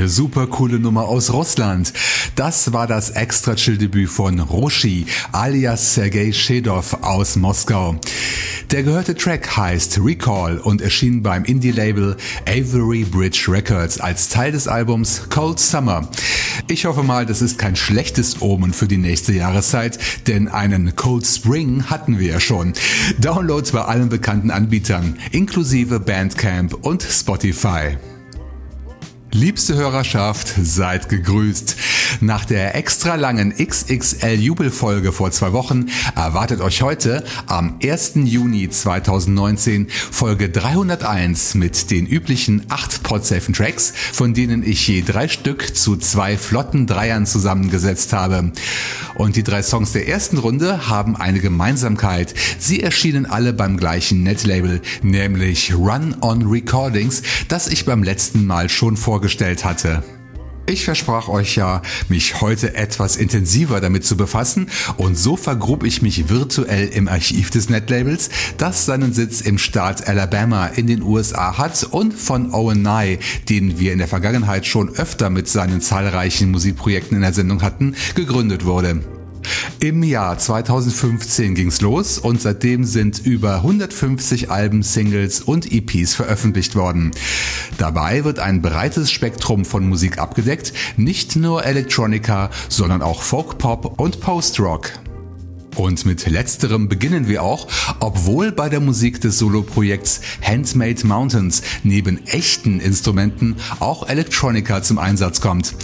Eine super coole Nummer aus Russland. Das war das extra chill Debüt von Roshi alias Sergei Shedov aus Moskau. Der gehörte Track heißt Recall und erschien beim Indie-Label Avery Bridge Records als Teil des Albums Cold Summer. Ich hoffe mal, das ist kein schlechtes Omen für die nächste Jahreszeit, denn einen Cold Spring hatten wir ja schon. Downloads bei allen bekannten Anbietern, inklusive Bandcamp und Spotify. Liebste Hörerschaft, seid gegrüßt. Nach der extra langen XXL-Jubelfolge vor zwei Wochen erwartet euch heute am 1. Juni 2019 Folge 301 mit den üblichen acht Podsafen Tracks, von denen ich je drei Stück zu zwei flotten Dreiern zusammengesetzt habe. Und die drei Songs der ersten Runde haben eine Gemeinsamkeit. Sie erschienen alle beim gleichen Netlabel, nämlich Run On Recordings, das ich beim letzten Mal schon vorgestellt hatte. Ich versprach euch ja, mich heute etwas intensiver damit zu befassen und so vergrub ich mich virtuell im Archiv des Netlabels, das seinen Sitz im Staat Alabama in den USA hat und von Owen Nye, den wir in der Vergangenheit schon öfter mit seinen zahlreichen Musikprojekten in der Sendung hatten, gegründet wurde. Im Jahr 2015 ging's los und seitdem sind über 150 Alben, Singles und EPs veröffentlicht worden. Dabei wird ein breites Spektrum von Musik abgedeckt, nicht nur Electronica, sondern auch Folk Pop und Post Rock. Und mit letzterem beginnen wir auch, obwohl bei der Musik des Soloprojekts Handmade Mountains neben echten Instrumenten auch Electronica zum Einsatz kommt.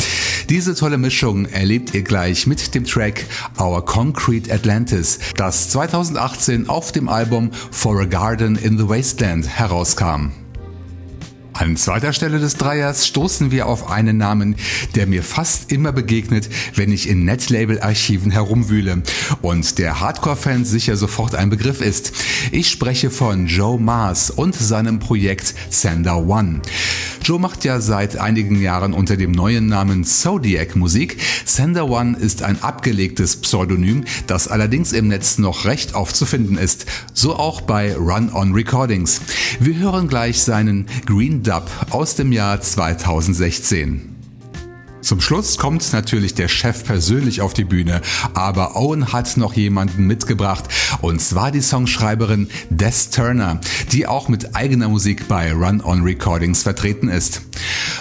Diese tolle Mischung erlebt ihr gleich mit dem Track Our Concrete Atlantis, das 2018 auf dem Album For a Garden in the Wasteland herauskam. An zweiter Stelle des Dreiers stoßen wir auf einen Namen, der mir fast immer begegnet, wenn ich in Netlabel-Archiven herumwühle und der Hardcore-Fans sicher sofort ein Begriff ist. Ich spreche von Joe Mars und seinem Projekt Sender One. Joe macht ja seit einigen Jahren unter dem neuen Namen Zodiac Musik. Sender One ist ein abgelegtes Pseudonym, das allerdings im Netz noch recht aufzufinden ist. So auch bei Run On Recordings. Wir hören gleich seinen Green Dub aus dem Jahr 2016. Zum Schluss kommt natürlich der Chef persönlich auf die Bühne, aber Owen hat noch jemanden mitgebracht und zwar die Songschreiberin Des Turner, die auch mit eigener Musik bei Run On Recordings vertreten ist.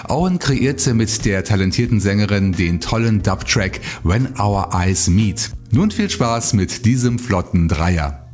Owen kreierte mit der talentierten Sängerin den tollen Dub-Track When Our Eyes Meet. Nun viel Spaß mit diesem flotten Dreier.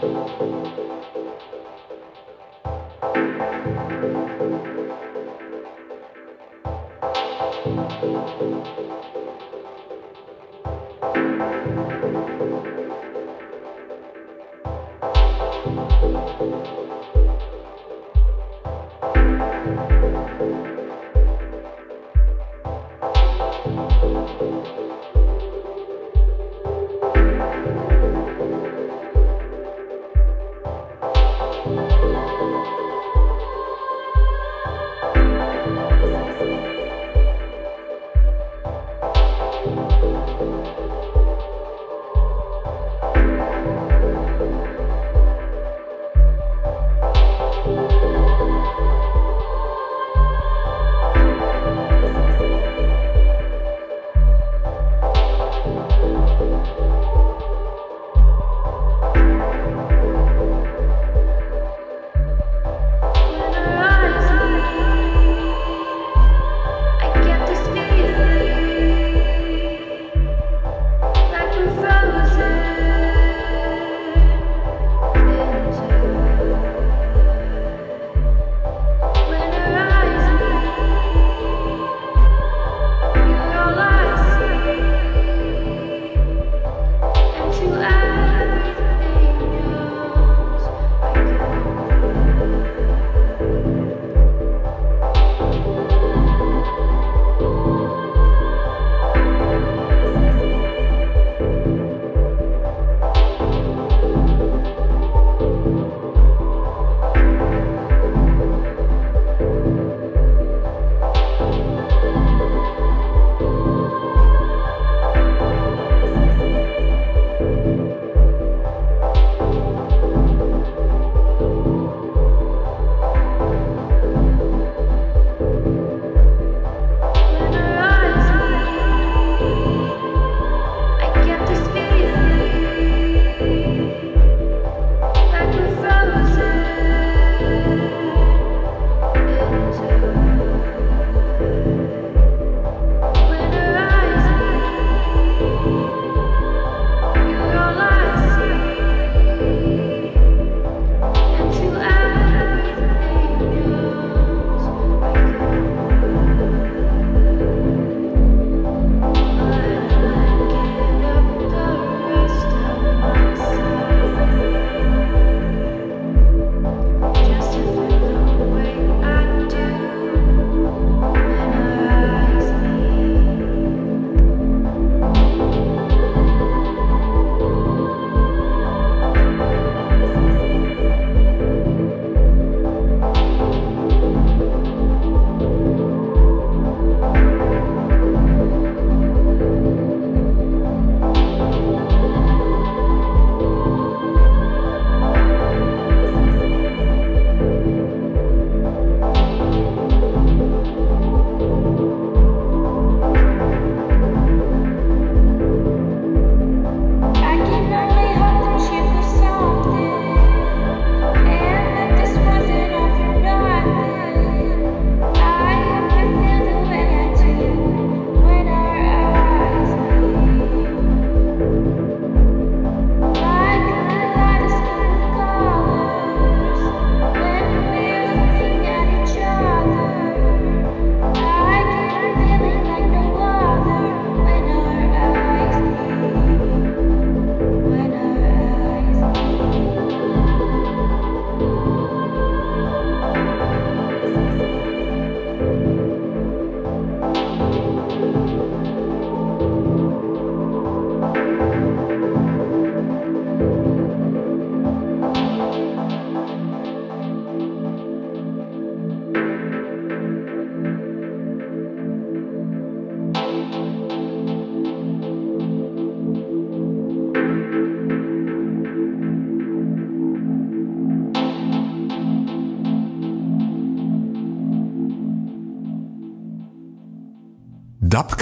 Dub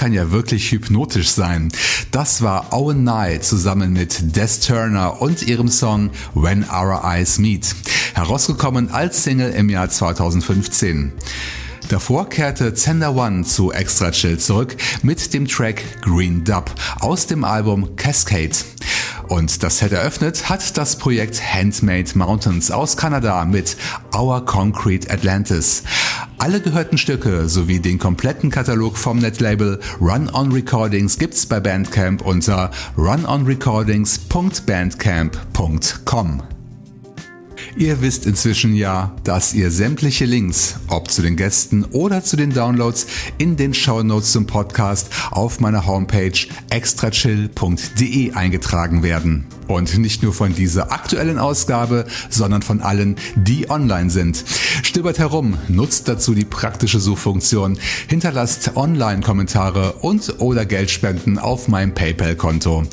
kann ja wirklich hypnotisch sein. Das war Owen Nye zusammen mit Des Turner und ihrem Song When Our Eyes Meet, herausgekommen als Single im Jahr 2015. Davor kehrte Zender One zu Extra Chill zurück mit dem Track Green Dub aus dem Album Cascade. Und das Set eröffnet hat das Projekt Handmade Mountains aus Kanada mit Our Concrete Atlantis. Alle gehörten Stücke sowie den kompletten Katalog vom Netlabel Run On Recordings gibt's bei Bandcamp unter runonrecordings.bandcamp.com. Ihr wisst inzwischen ja, dass ihr sämtliche Links, ob zu den Gästen oder zu den Downloads, in den Show Notes zum Podcast auf meiner Homepage extrachill.de eingetragen werden. Und nicht nur von dieser aktuellen Ausgabe, sondern von allen, die online sind. Stöbert herum, nutzt dazu die praktische Suchfunktion, hinterlasst Online-Kommentare und oder Geldspenden auf meinem PayPal-Konto.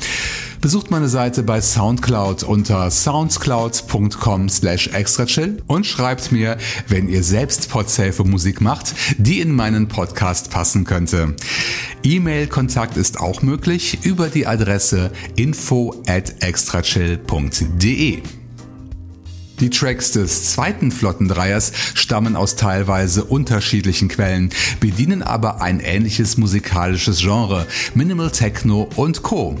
Besucht meine Seite bei Soundcloud unter soundcloud.com slash extrachill und schreibt mir, wenn ihr selbst Podsafe Musik macht, die in meinen Podcast passen könnte. E-Mail-Kontakt ist auch möglich über die Adresse info at extrachill.de. Die Tracks des zweiten Flottendreiers stammen aus teilweise unterschiedlichen Quellen, bedienen aber ein ähnliches musikalisches Genre, Minimal Techno und Co.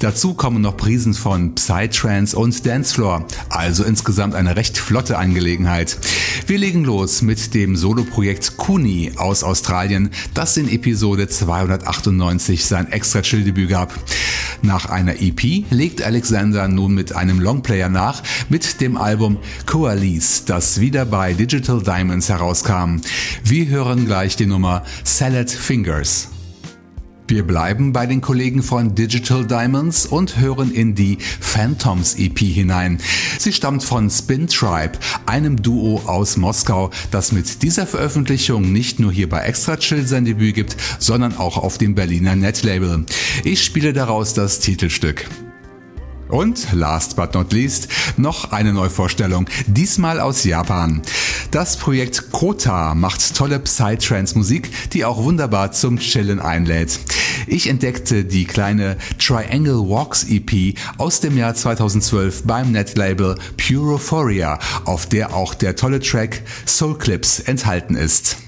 Dazu kommen noch Prisen von Psytrance und Dancefloor, also insgesamt eine recht flotte Angelegenheit. Wir legen los mit dem Soloprojekt Kuni aus Australien, das in Episode 298 sein extra Chill-Debüt gab. Nach einer EP legt Alexander nun mit einem Longplayer nach mit dem Album Coalesce, das wieder bei Digital Diamonds herauskam. Wir hören gleich die Nummer Salad Fingers. Wir bleiben bei den Kollegen von Digital Diamonds und hören in die Phantoms EP hinein. Sie stammt von Spin Tribe, einem Duo aus Moskau, das mit dieser Veröffentlichung nicht nur hier bei Extra Chill sein Debüt gibt, sondern auch auf dem Berliner Netlabel. Ich spiele daraus das Titelstück. Und last but not least noch eine Neuvorstellung, diesmal aus Japan. Das Projekt Kota macht tolle Psytrance-Musik, die auch wunderbar zum Chillen einlädt. Ich entdeckte die kleine Triangle Walks EP aus dem Jahr 2012 beim Netlabel Purophoria, auf der auch der tolle Track Soul Clips enthalten ist.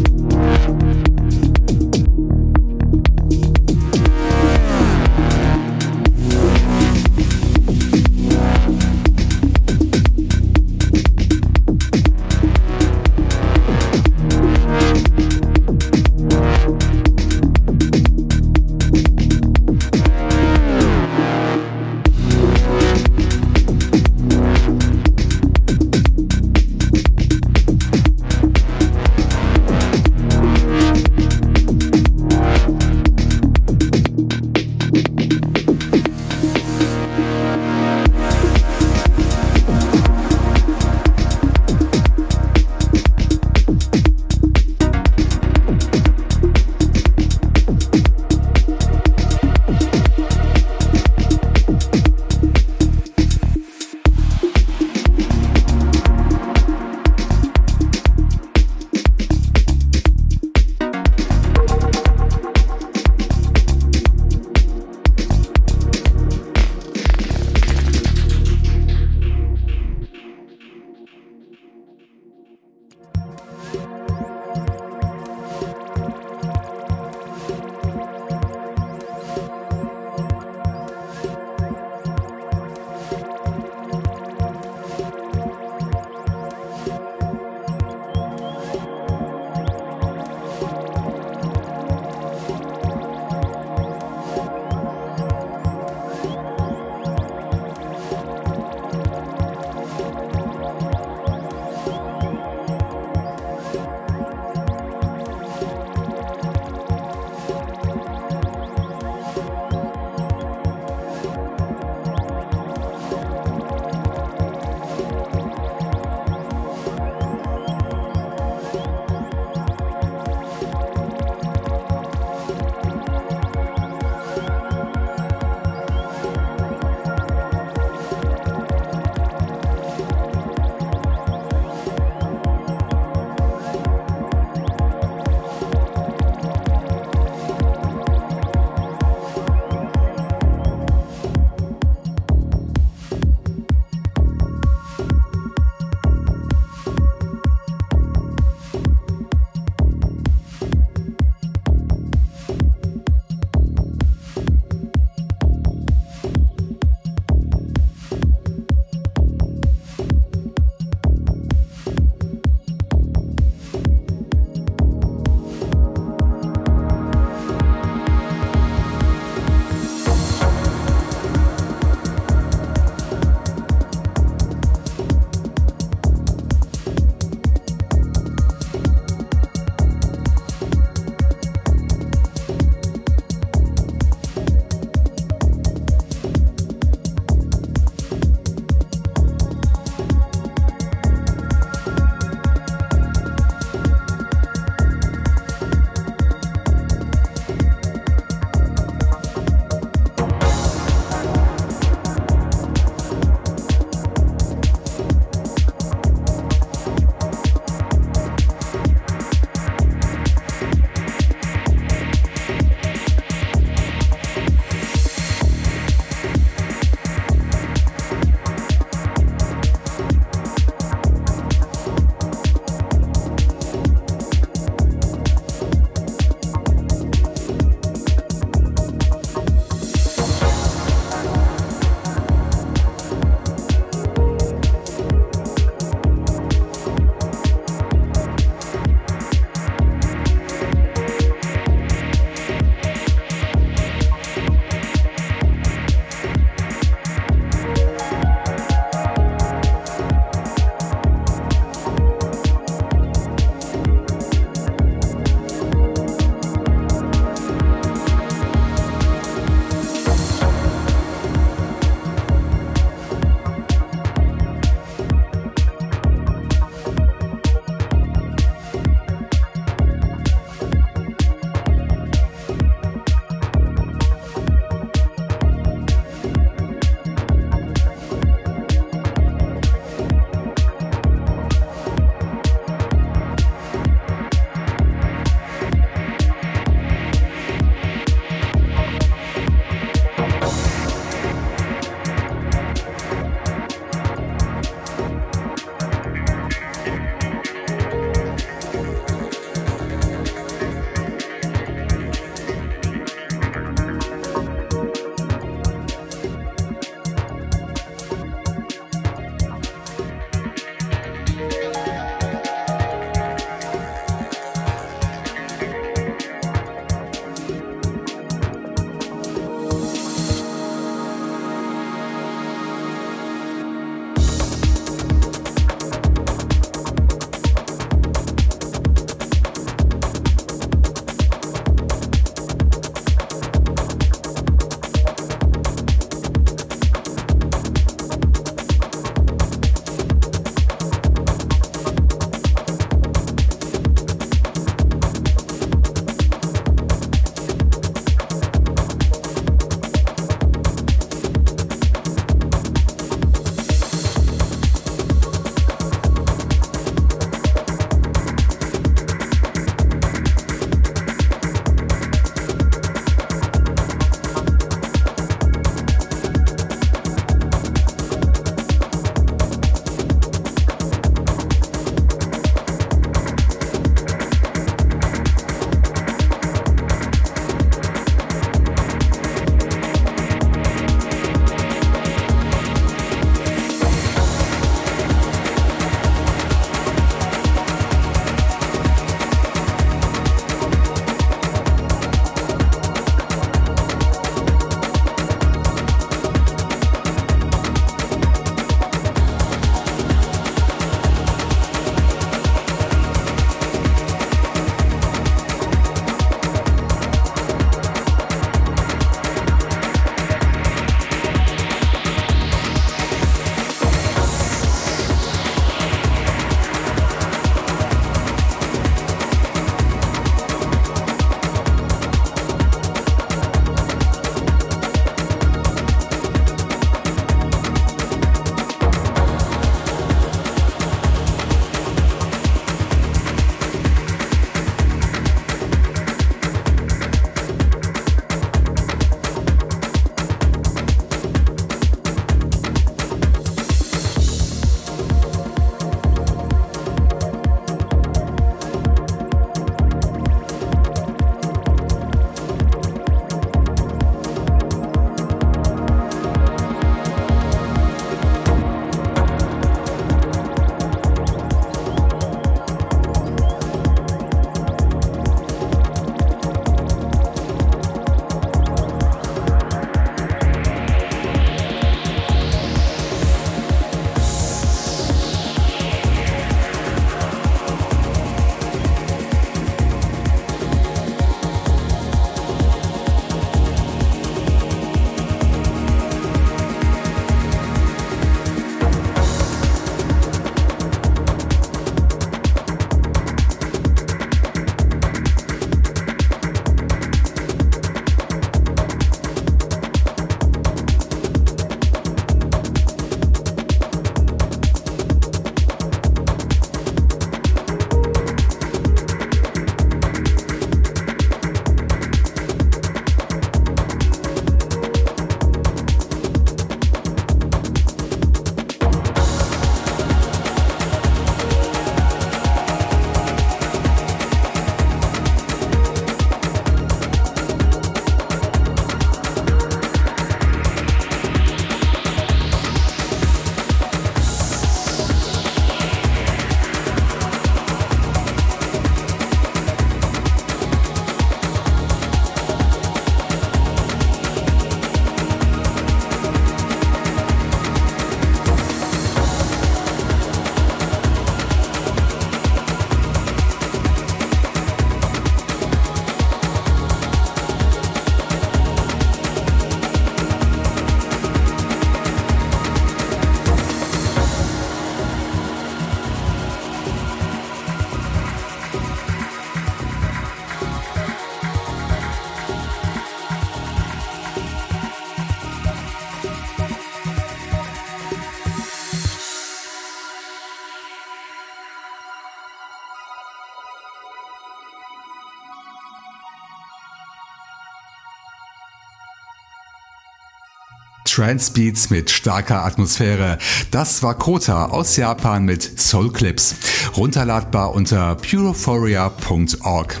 Trance-Beats mit starker Atmosphäre. Das war Kota aus Japan mit Soul Clips. Runterladbar unter purophoria.org.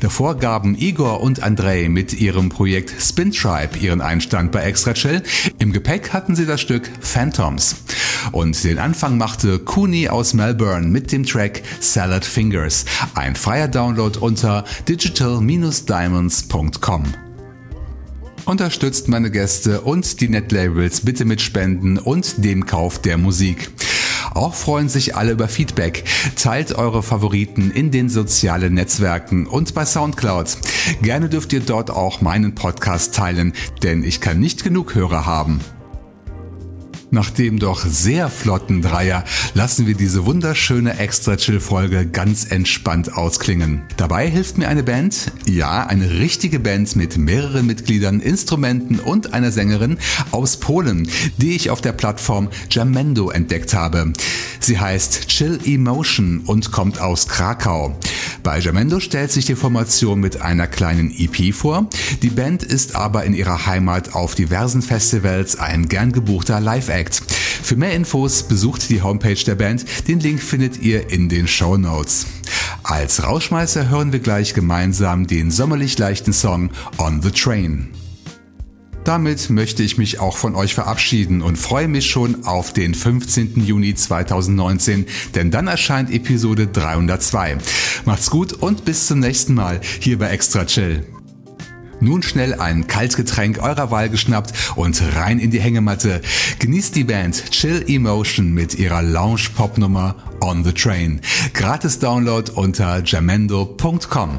Davor gaben Igor und Andrei mit ihrem Projekt Spin Tribe ihren Einstand bei Extra Chill. Im Gepäck hatten sie das Stück Phantoms. Und den Anfang machte Cooney aus Melbourne mit dem Track Salad Fingers. Ein freier Download unter digital-diamonds.com. Unterstützt meine Gäste und die Netlabels bitte mit Spenden und dem Kauf der Musik. Auch freuen sich alle über Feedback. Teilt eure Favoriten in den sozialen Netzwerken und bei Soundcloud. Gerne dürft ihr dort auch meinen Podcast teilen, denn ich kann nicht genug Hörer haben. Nach dem doch sehr flotten Dreier lassen wir diese wunderschöne Extra-Chill-Folge ganz entspannt ausklingen. Dabei hilft mir eine Band, ja, eine richtige Band mit mehreren Mitgliedern, Instrumenten und einer Sängerin aus Polen, die ich auf der Plattform Jamendo entdeckt habe. Sie heißt Chill Emotion und kommt aus Krakau. Bei Jamendo stellt sich die Formation mit einer kleinen EP vor. Die Band ist aber in ihrer Heimat auf diversen Festivals ein gern gebuchter Live-Act. Act. Für mehr Infos besucht die Homepage der Band. Den Link findet ihr in den Show Notes. Als Rauschmeißer hören wir gleich gemeinsam den sommerlich leichten Song On the Train. Damit möchte ich mich auch von euch verabschieden und freue mich schon auf den 15. Juni 2019, denn dann erscheint Episode 302. Macht's gut und bis zum nächsten Mal hier bei Extra Chill. Nun schnell ein Kaltgetränk eurer Wahl geschnappt und rein in die Hängematte. Genießt die Band Chill Emotion mit ihrer Lounge-Pop-Nummer On the Train. Gratis Download unter jamendo.com.